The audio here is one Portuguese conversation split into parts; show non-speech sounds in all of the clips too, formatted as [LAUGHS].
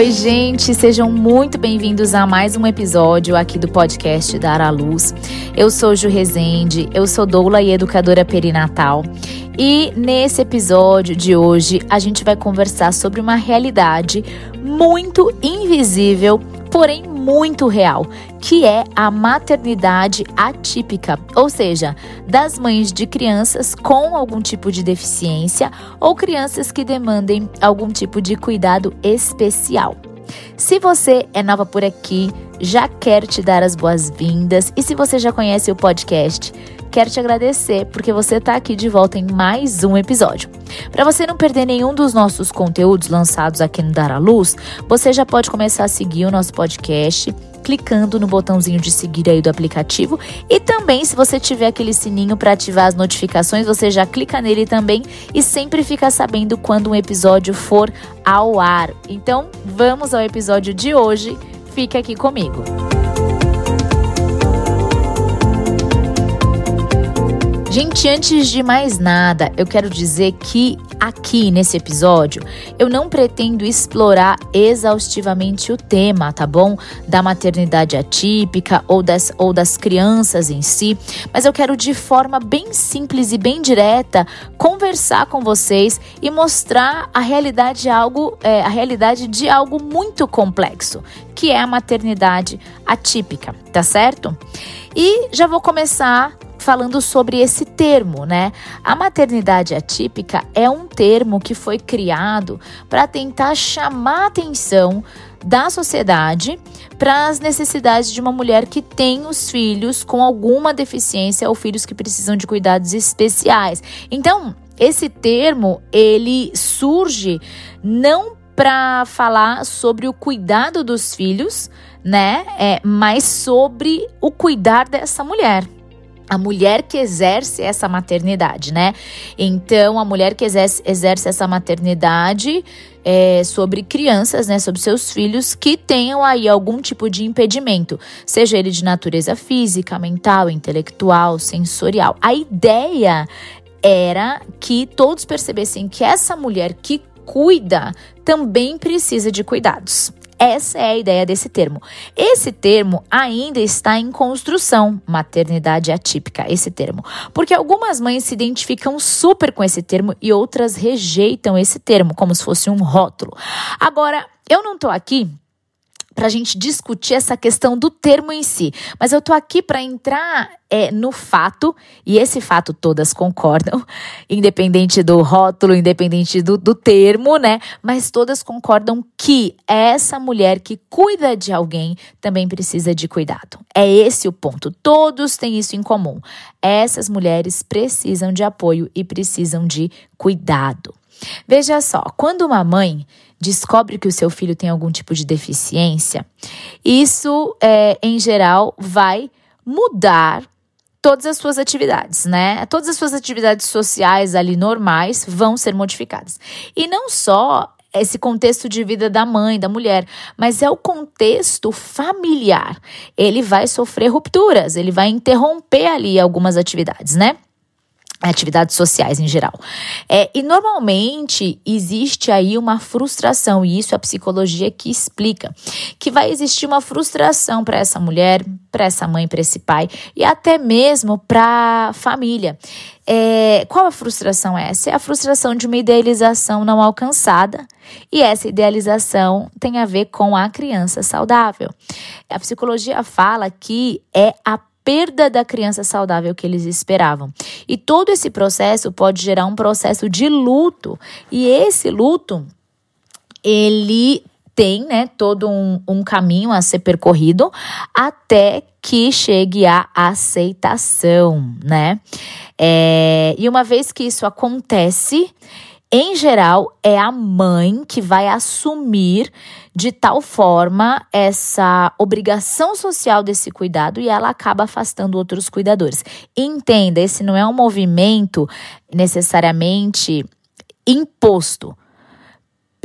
Oi, gente, sejam muito bem-vindos a mais um episódio aqui do podcast Dar à Luz. Eu sou Ju Rezende, eu sou doula e educadora perinatal. E nesse episódio de hoje a gente vai conversar sobre uma realidade muito invisível, porém muito real, que é a maternidade atípica, ou seja, das mães de crianças com algum tipo de deficiência ou crianças que demandem algum tipo de cuidado especial. Se você é nova por aqui, já quero te dar as boas-vindas e se você já conhece o podcast, quero te agradecer porque você está aqui de volta em mais um episódio. Para você não perder nenhum dos nossos conteúdos lançados aqui no Dar à Luz, você já pode começar a seguir o nosso podcast clicando no botãozinho de seguir aí do aplicativo e também se você tiver aquele sininho para ativar as notificações, você já clica nele também e sempre fica sabendo quando um episódio for ao ar. Então, vamos ao episódio de hoje. Fica aqui comigo. Gente, antes de mais nada, eu quero dizer que aqui nesse episódio eu não pretendo explorar exaustivamente o tema, tá bom? Da maternidade atípica ou das, ou das crianças em si, mas eu quero de forma bem simples e bem direta conversar com vocês e mostrar a realidade de algo, é, a realidade de algo muito complexo, que é a maternidade atípica, tá certo? E já vou começar falando sobre esse termo, né? A maternidade atípica é um termo que foi criado para tentar chamar a atenção da sociedade para as necessidades de uma mulher que tem os filhos com alguma deficiência ou filhos que precisam de cuidados especiais. Então, esse termo ele surge não para falar sobre o cuidado dos filhos, né? É, mas sobre o cuidar dessa mulher a mulher que exerce essa maternidade, né? Então, a mulher que exerce, exerce essa maternidade é, sobre crianças, né? Sobre seus filhos que tenham aí algum tipo de impedimento, seja ele de natureza física, mental, intelectual, sensorial. A ideia era que todos percebessem que essa mulher que cuida também precisa de cuidados. Essa é a ideia desse termo. Esse termo ainda está em construção, maternidade atípica, esse termo. Porque algumas mães se identificam super com esse termo e outras rejeitam esse termo, como se fosse um rótulo. Agora, eu não estou aqui para a gente discutir essa questão do termo em si. Mas eu tô aqui para entrar é, no fato, e esse fato todas concordam, [LAUGHS] independente do rótulo, independente do, do termo, né? Mas todas concordam que essa mulher que cuida de alguém também precisa de cuidado. É esse o ponto. Todos têm isso em comum. Essas mulheres precisam de apoio e precisam de cuidado. Veja só, quando uma mãe descobre que o seu filho tem algum tipo de deficiência, isso, é, em geral, vai mudar todas as suas atividades, né? Todas as suas atividades sociais ali normais vão ser modificadas. E não só esse contexto de vida da mãe, da mulher, mas é o contexto familiar. Ele vai sofrer rupturas, ele vai interromper ali algumas atividades, né? Atividades sociais em geral. É, e normalmente existe aí uma frustração, e isso é a psicologia que explica, que vai existir uma frustração para essa mulher, para essa mãe, para esse pai e até mesmo para a família. É, qual a frustração é essa? É a frustração de uma idealização não alcançada, e essa idealização tem a ver com a criança saudável. A psicologia fala que é a perda da criança saudável que eles esperavam. E todo esse processo pode gerar um processo de luto. E esse luto, ele tem né, todo um, um caminho a ser percorrido até que chegue a aceitação, né? É, e uma vez que isso acontece, em geral, é a mãe que vai assumir de tal forma essa obrigação social desse cuidado e ela acaba afastando outros cuidadores. Entenda, esse não é um movimento necessariamente imposto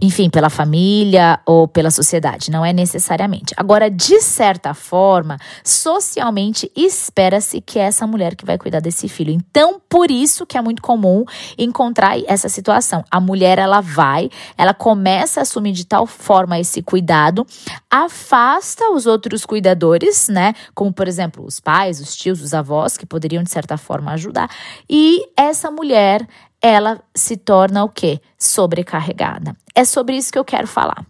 enfim, pela família ou pela sociedade, não é necessariamente. Agora, de certa forma, socialmente espera-se que é essa mulher que vai cuidar desse filho. Então, por isso que é muito comum encontrar essa situação. A mulher ela vai, ela começa a assumir de tal forma esse cuidado, afasta os outros cuidadores, né? Como por exemplo, os pais, os tios, os avós que poderiam de certa forma ajudar, e essa mulher ela se torna o quê? Sobrecarregada. É sobre isso que eu quero falar.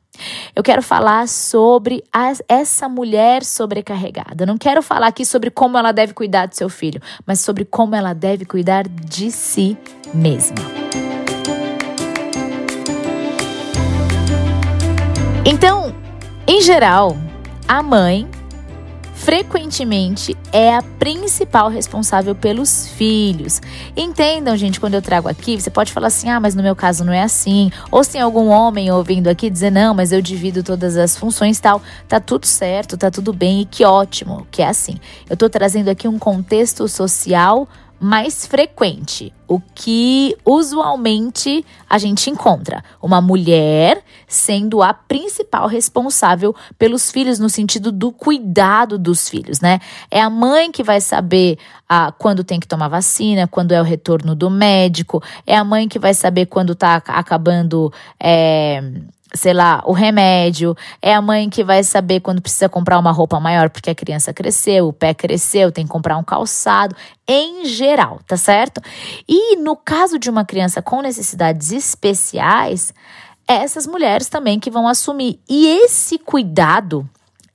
Eu quero falar sobre a, essa mulher sobrecarregada. Não quero falar aqui sobre como ela deve cuidar do seu filho, mas sobre como ela deve cuidar de si mesma. Então, em geral, a mãe frequentemente é a principal responsável pelos filhos. Entendam, gente, quando eu trago aqui, você pode falar assim: ah, mas no meu caso não é assim. Ou se tem algum homem ouvindo aqui dizer: não, mas eu divido todas as funções tal. Tá tudo certo, tá tudo bem e que ótimo que é assim. Eu tô trazendo aqui um contexto social mais frequente, o que usualmente a gente encontra. Uma mulher sendo a principal responsável pelos filhos, no sentido do cuidado dos filhos, né? É a mãe que vai saber ah, quando tem que tomar vacina, quando é o retorno do médico, é a mãe que vai saber quando tá acabando. É, sei lá, o remédio, é a mãe que vai saber quando precisa comprar uma roupa maior porque a criança cresceu, o pé cresceu, tem que comprar um calçado, em geral, tá certo? E no caso de uma criança com necessidades especiais, essas mulheres também que vão assumir. E esse cuidado,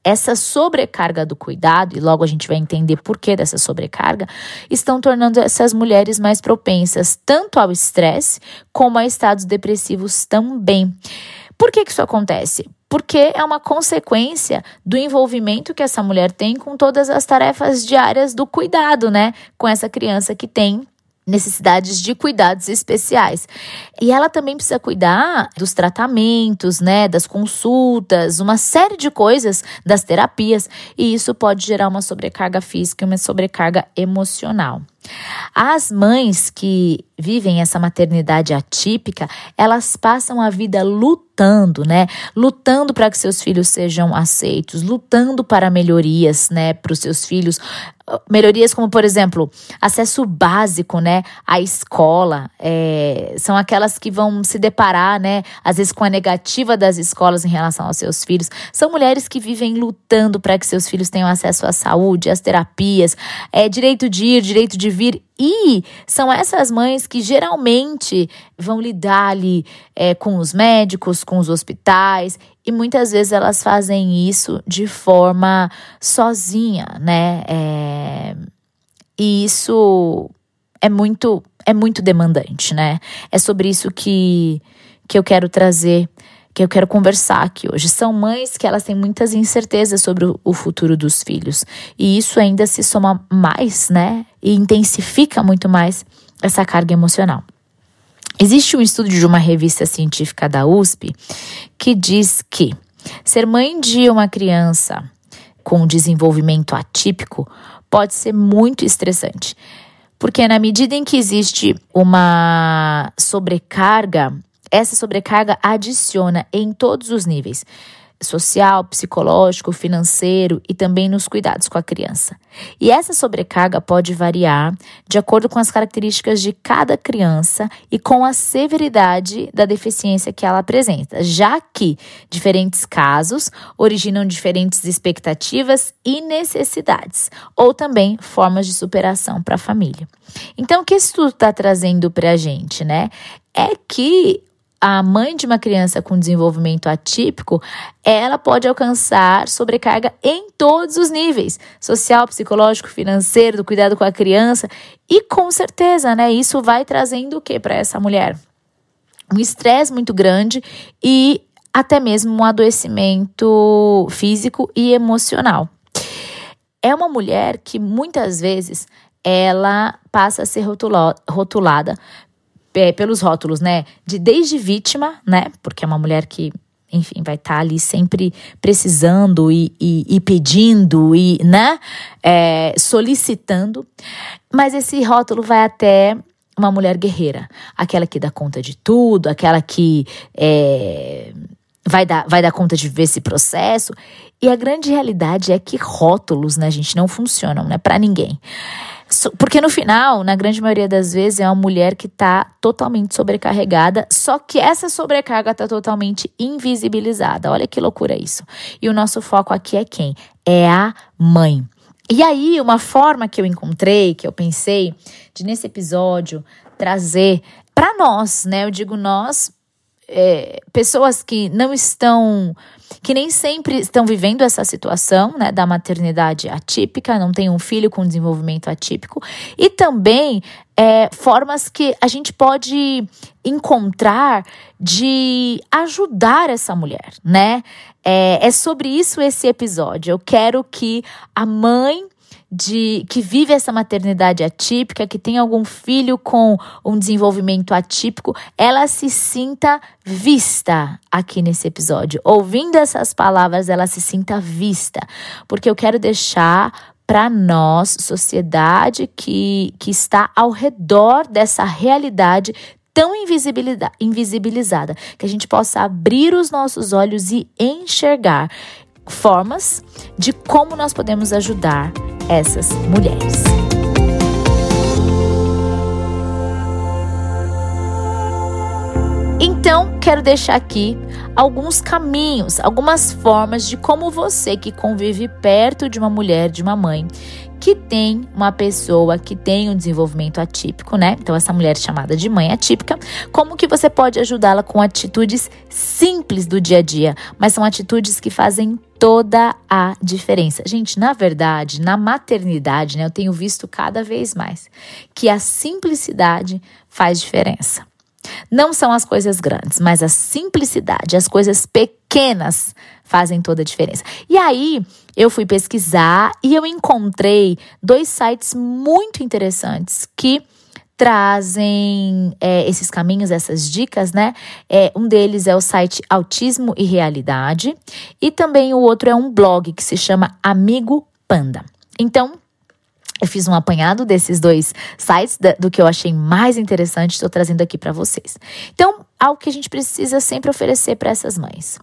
essa sobrecarga do cuidado, e logo a gente vai entender por que dessa sobrecarga, estão tornando essas mulheres mais propensas tanto ao estresse como a estados depressivos também. Por que, que isso acontece? Porque é uma consequência do envolvimento que essa mulher tem com todas as tarefas diárias do cuidado, né? Com essa criança que tem necessidades de cuidados especiais. E ela também precisa cuidar dos tratamentos, né, das consultas, uma série de coisas, das terapias, e isso pode gerar uma sobrecarga física e uma sobrecarga emocional. As mães que vivem essa maternidade atípica, elas passam a vida lutando, né? Lutando para que seus filhos sejam aceitos, lutando para melhorias, né, para os seus filhos, melhorias como, por exemplo, acesso básico, né, à escola, é, são aquelas que vão se deparar, né, às vezes com a negativa das escolas em relação aos seus filhos. São mulheres que vivem lutando para que seus filhos tenham acesso à saúde, às terapias, é, direito de ir, direito de vir. E são essas mães que geralmente vão lidar ali é, com os médicos, com os hospitais, e muitas vezes elas fazem isso de forma sozinha, né? É, e isso é muito, é muito demandante, né? É sobre isso que, que eu quero trazer que eu quero conversar aqui hoje. São mães que elas têm muitas incertezas sobre o futuro dos filhos. E isso ainda se soma mais, né? E intensifica muito mais essa carga emocional. Existe um estudo de uma revista científica da USP que diz que ser mãe de uma criança com desenvolvimento atípico pode ser muito estressante. Porque na medida em que existe uma sobrecarga essa sobrecarga adiciona em todos os níveis social, psicológico, financeiro e também nos cuidados com a criança. E essa sobrecarga pode variar de acordo com as características de cada criança e com a severidade da deficiência que ela apresenta, já que diferentes casos originam diferentes expectativas e necessidades, ou também formas de superação para a família. Então, o que isso está trazendo para a gente, né? É que a mãe de uma criança com desenvolvimento atípico, ela pode alcançar sobrecarga em todos os níveis: social, psicológico, financeiro, do cuidado com a criança. E com certeza, né, isso vai trazendo o que para essa mulher? Um estresse muito grande e até mesmo um adoecimento físico e emocional. É uma mulher que muitas vezes ela passa a ser rotulada é, pelos rótulos, né? De desde vítima, né? Porque é uma mulher que, enfim, vai estar tá ali sempre precisando e, e, e pedindo e, né? É, solicitando. Mas esse rótulo vai até uma mulher guerreira, aquela que dá conta de tudo, aquela que é, vai, dar, vai dar conta de ver esse processo. E a grande realidade é que rótulos, né, gente, não funcionam, né, para ninguém. Porque no final, na grande maioria das vezes, é uma mulher que está totalmente sobrecarregada, só que essa sobrecarga está totalmente invisibilizada. Olha que loucura isso. E o nosso foco aqui é quem? É a mãe. E aí, uma forma que eu encontrei, que eu pensei, de nesse episódio trazer para nós, né? Eu digo nós, é, pessoas que não estão que nem sempre estão vivendo essa situação, né, da maternidade atípica, não tem um filho com desenvolvimento atípico, e também é, formas que a gente pode encontrar de ajudar essa mulher, né? É, é sobre isso esse episódio. Eu quero que a mãe de que vive essa maternidade atípica, que tem algum filho com um desenvolvimento atípico, ela se sinta vista aqui nesse episódio. Ouvindo essas palavras, ela se sinta vista, porque eu quero deixar para nós, sociedade que, que está ao redor dessa realidade tão invisibilizada, que a gente possa abrir os nossos olhos e enxergar formas de como nós podemos ajudar essas mulheres. Então, quero deixar aqui alguns caminhos, algumas formas de como você que convive perto de uma mulher, de uma mãe, que tem uma pessoa que tem um desenvolvimento atípico, né? Então essa mulher chamada de mãe atípica, como que você pode ajudá-la com atitudes simples do dia a dia, mas são atitudes que fazem toda a diferença. Gente, na verdade, na maternidade, né, eu tenho visto cada vez mais que a simplicidade faz diferença. Não são as coisas grandes, mas a simplicidade, as coisas pequenas fazem toda a diferença. E aí, eu fui pesquisar e eu encontrei dois sites muito interessantes que trazem é, esses caminhos, essas dicas, né? É, um deles é o site Autismo e Realidade, e também o outro é um blog que se chama Amigo Panda. Então, eu fiz um apanhado desses dois sites, do que eu achei mais interessante, estou trazendo aqui para vocês. Então, algo que a gente precisa sempre oferecer para essas mães: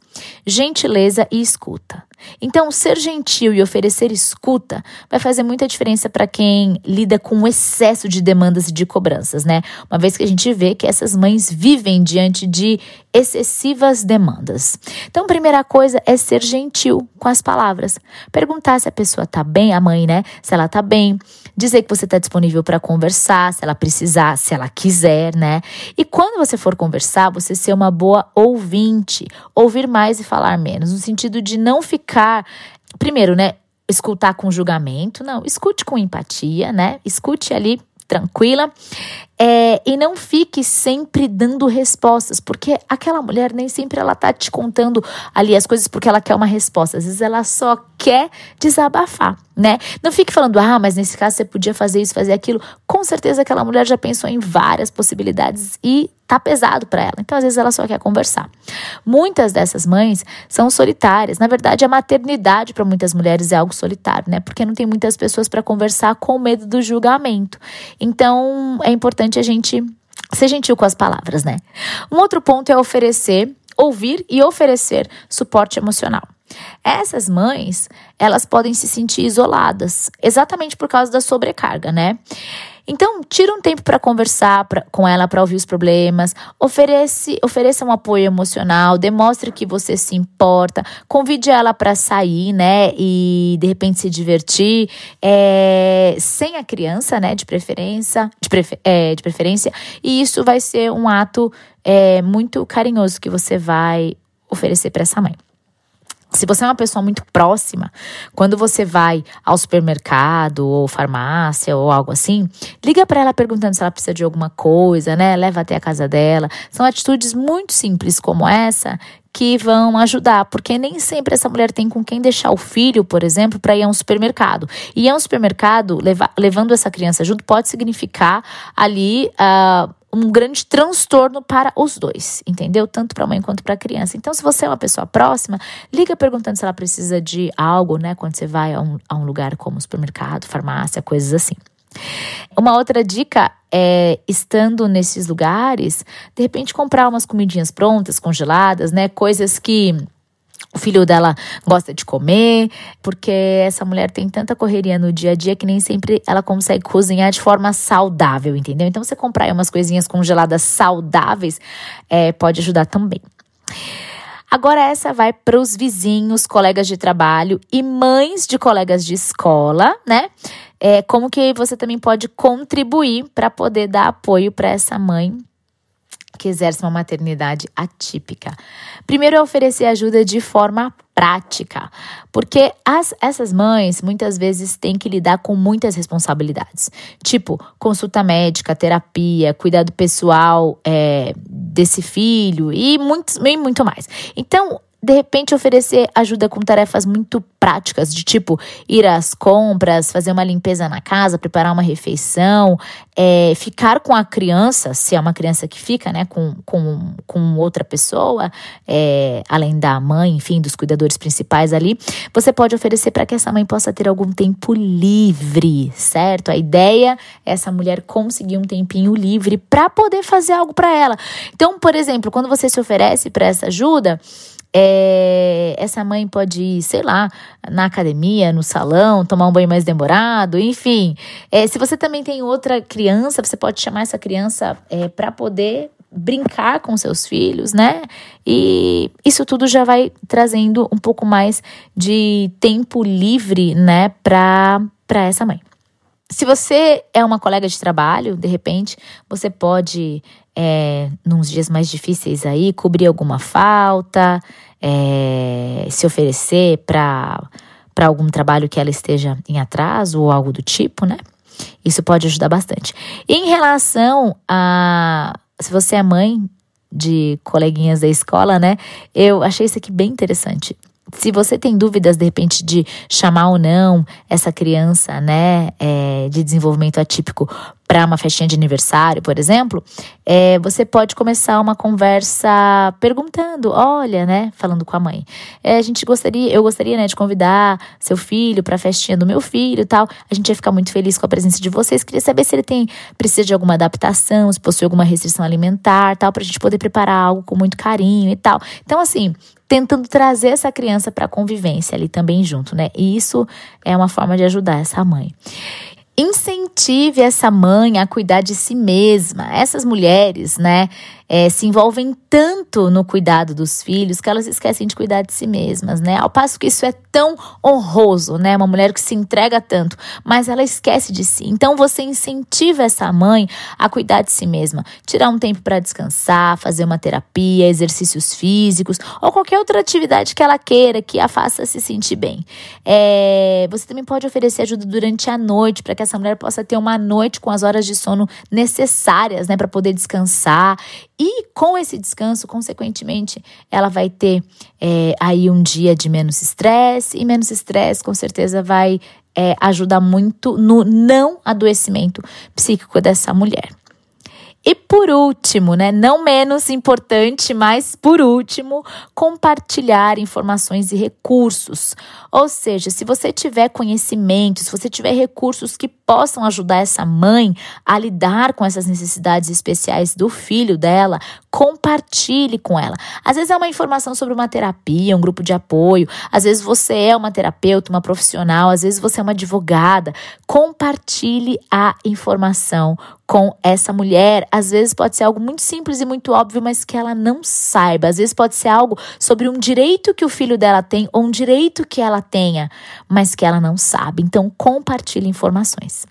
gentileza e escuta. Então, ser gentil e oferecer escuta vai fazer muita diferença para quem lida com o excesso de demandas e de cobranças, né? Uma vez que a gente vê que essas mães vivem diante de excessivas demandas. Então, a primeira coisa é ser gentil com as palavras. Perguntar se a pessoa tá bem, a mãe, né? Se ela tá bem. Dizer que você tá disponível para conversar, se ela precisar, se ela quiser, né? E quando você for conversar, você ser uma boa ouvinte. Ouvir mais e falar menos, no sentido de não ficar. Primeiro, né? Escutar com julgamento, não. Escute com empatia, né? Escute ali tranquila. É, e não fique sempre dando respostas, porque aquela mulher nem sempre ela tá te contando ali as coisas porque ela quer uma resposta. Às vezes ela só quer desabafar, né? Não fique falando, ah, mas nesse caso você podia fazer isso, fazer aquilo. Com certeza aquela mulher já pensou em várias possibilidades e tá pesado para ela. Então, às vezes, ela só quer conversar. Muitas dessas mães são solitárias. Na verdade, a maternidade para muitas mulheres é algo solitário, né? Porque não tem muitas pessoas para conversar com medo do julgamento. Então, é importante a gente ser gentil com as palavras, né? Um outro ponto é oferecer, ouvir e oferecer suporte emocional. Essas mães, elas podem se sentir isoladas, exatamente por causa da sobrecarga, né? Então, tira um tempo para conversar pra, com ela, para ouvir os problemas, oferece, ofereça um apoio emocional, demonstre que você se importa, convide ela para sair, né, e de repente se divertir, é, sem a criança, né, de preferência, de, prefer, é, de preferência, e isso vai ser um ato é, muito carinhoso que você vai oferecer para essa mãe. Se você é uma pessoa muito próxima, quando você vai ao supermercado ou farmácia ou algo assim, liga para ela perguntando se ela precisa de alguma coisa, né? Leva até a casa dela. São atitudes muito simples como essa que vão ajudar, porque nem sempre essa mulher tem com quem deixar o filho, por exemplo, para ir a um supermercado. E ir a um supermercado, leva, levando essa criança junto, pode significar ali uh, um grande transtorno para os dois, entendeu? Tanto para a mãe quanto para a criança. Então, se você é uma pessoa próxima, liga perguntando se ela precisa de algo, né? Quando você vai a um, a um lugar como supermercado, farmácia, coisas assim. Uma outra dica é, estando nesses lugares, de repente comprar umas comidinhas prontas, congeladas, né? Coisas que o filho dela gosta de comer, porque essa mulher tem tanta correria no dia a dia que nem sempre ela consegue cozinhar de forma saudável, entendeu? Então, você comprar umas coisinhas congeladas saudáveis é, pode ajudar também. Agora, essa vai para os vizinhos, colegas de trabalho e mães de colegas de escola, né? É, como que você também pode contribuir para poder dar apoio para essa mãe que exerce uma maternidade atípica. Primeiro é oferecer ajuda de forma prática, porque as, essas mães muitas vezes têm que lidar com muitas responsabilidades, tipo consulta médica, terapia, cuidado pessoal é, desse filho e muito, e muito mais. Então, de repente oferecer ajuda com tarefas muito práticas, de tipo ir às compras, fazer uma limpeza na casa, preparar uma refeição, é, ficar com a criança, se é uma criança que fica, né, com, com, com outra pessoa, é, além da mãe, enfim, dos cuidadores principais ali, você pode oferecer para que essa mãe possa ter algum tempo livre, certo? A ideia é essa mulher conseguir um tempinho livre para poder fazer algo para ela. Então, por exemplo, quando você se oferece para essa ajuda, é, essa mãe pode ir, sei lá, na academia, no salão, tomar um banho mais demorado, enfim. É, se você também tem outra criança, você pode chamar essa criança é, para poder brincar com seus filhos, né? E isso tudo já vai trazendo um pouco mais de tempo livre, né, para essa mãe. Se você é uma colega de trabalho, de repente, você pode, é, nos dias mais difíceis aí, cobrir alguma falta, é, se oferecer para algum trabalho que ela esteja em atraso ou algo do tipo, né? Isso pode ajudar bastante. Em relação a se você é mãe de coleguinhas da escola, né? Eu achei isso aqui bem interessante se você tem dúvidas, de repente, de chamar ou não essa criança, né, é, de desenvolvimento atípico para uma festinha de aniversário, por exemplo, é, você pode começar uma conversa perguntando, olha, né, falando com a mãe, é, a gente gostaria, eu gostaria, né, de convidar seu filho para a festinha do meu filho, tal. A gente ia ficar muito feliz com a presença de vocês. Queria saber se ele tem precisa de alguma adaptação, se possui alguma restrição alimentar, tal, para a gente poder preparar algo com muito carinho e tal. Então, assim, tentando trazer essa criança para a convivência ali também junto, né? E isso é uma forma de ajudar essa mãe. Incentive essa mãe a cuidar de si mesma. Essas mulheres, né, é, se envolvem tanto no cuidado dos filhos que elas esquecem de cuidar de si mesmas, né? Ao passo que isso é tão honroso, né? Uma mulher que se entrega tanto, mas ela esquece de si. Então você incentiva essa mãe a cuidar de si mesma, tirar um tempo para descansar, fazer uma terapia, exercícios físicos ou qualquer outra atividade que ela queira que a faça se sentir bem. É, você também pode oferecer ajuda durante a noite para que essa mulher possa ter uma noite com as horas de sono necessárias, né, para poder descansar e com esse descanso, consequentemente, ela vai ter é, aí um dia de menos estresse, e menos estresse com certeza vai é, ajudar muito no não adoecimento psíquico dessa mulher. E por último, né, não menos importante, mas por último, compartilhar informações e recursos. Ou seja, se você tiver conhecimento, se você tiver recursos que possam ajudar essa mãe a lidar com essas necessidades especiais do filho dela, compartilhe com ela. Às vezes é uma informação sobre uma terapia, um grupo de apoio, às vezes você é uma terapeuta, uma profissional, às vezes você é uma advogada. Compartilhe a informação com essa mulher. Às vezes pode ser algo muito simples e muito óbvio, mas que ela não saiba. Às vezes pode ser algo sobre um direito que o filho dela tem ou um direito que ela tenha, mas que ela não sabe. Então, compartilhe informações.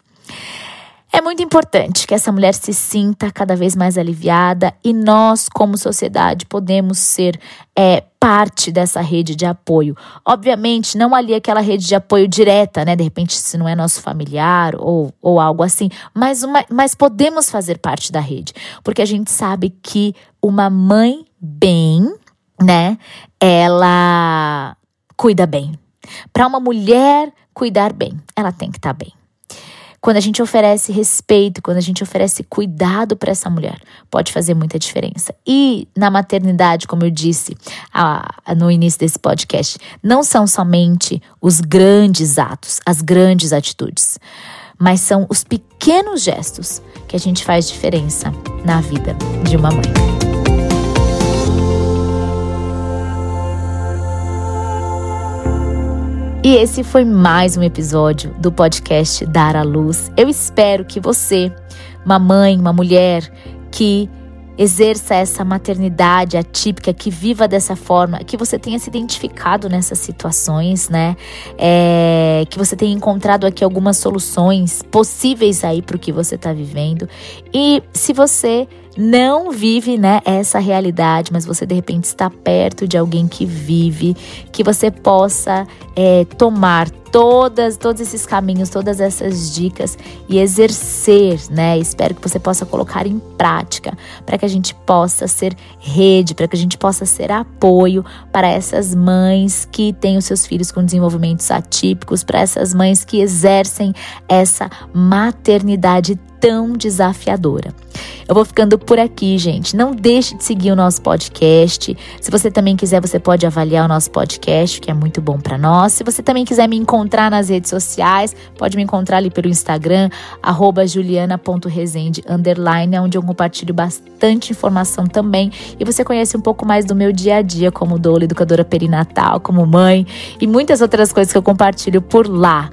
É muito importante que essa mulher se sinta cada vez mais aliviada e nós, como sociedade, podemos ser é, parte dessa rede de apoio. Obviamente, não ali aquela rede de apoio direta, né? De repente, se não é nosso familiar ou, ou algo assim, mas, uma, mas podemos fazer parte da rede, porque a gente sabe que uma mãe bem, né? Ela cuida bem. Para uma mulher cuidar bem, ela tem que estar tá bem. Quando a gente oferece respeito, quando a gente oferece cuidado para essa mulher, pode fazer muita diferença. E na maternidade, como eu disse a, a, no início desse podcast, não são somente os grandes atos, as grandes atitudes. mas são os pequenos gestos que a gente faz diferença na vida de uma mãe. E esse foi mais um episódio do podcast Dar à Luz. Eu espero que você, uma mãe, uma mulher que exerça essa maternidade atípica, que viva dessa forma, que você tenha se identificado nessas situações, né? É, que você tenha encontrado aqui algumas soluções possíveis aí para o que você está vivendo. E se você não vive, né, essa realidade, mas você de repente está perto de alguém que vive, que você possa é, tomar todas, todos esses caminhos, todas essas dicas e exercer, né? Espero que você possa colocar em prática para que a gente possa ser rede, para que a gente possa ser apoio para essas mães que têm os seus filhos com desenvolvimentos atípicos, para essas mães que exercem essa maternidade tão desafiadora. Eu vou ficando por aqui, gente. Não deixe de seguir o nosso podcast. Se você também quiser, você pode avaliar o nosso podcast, que é muito bom para nós. Se você também quiser me encontrar nas redes sociais, pode me encontrar ali pelo Instagram, juliana.resende, underline, onde eu compartilho bastante informação também. E você conhece um pouco mais do meu dia a dia como doula, educadora perinatal, como mãe e muitas outras coisas que eu compartilho por lá.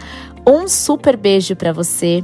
Um super beijo para você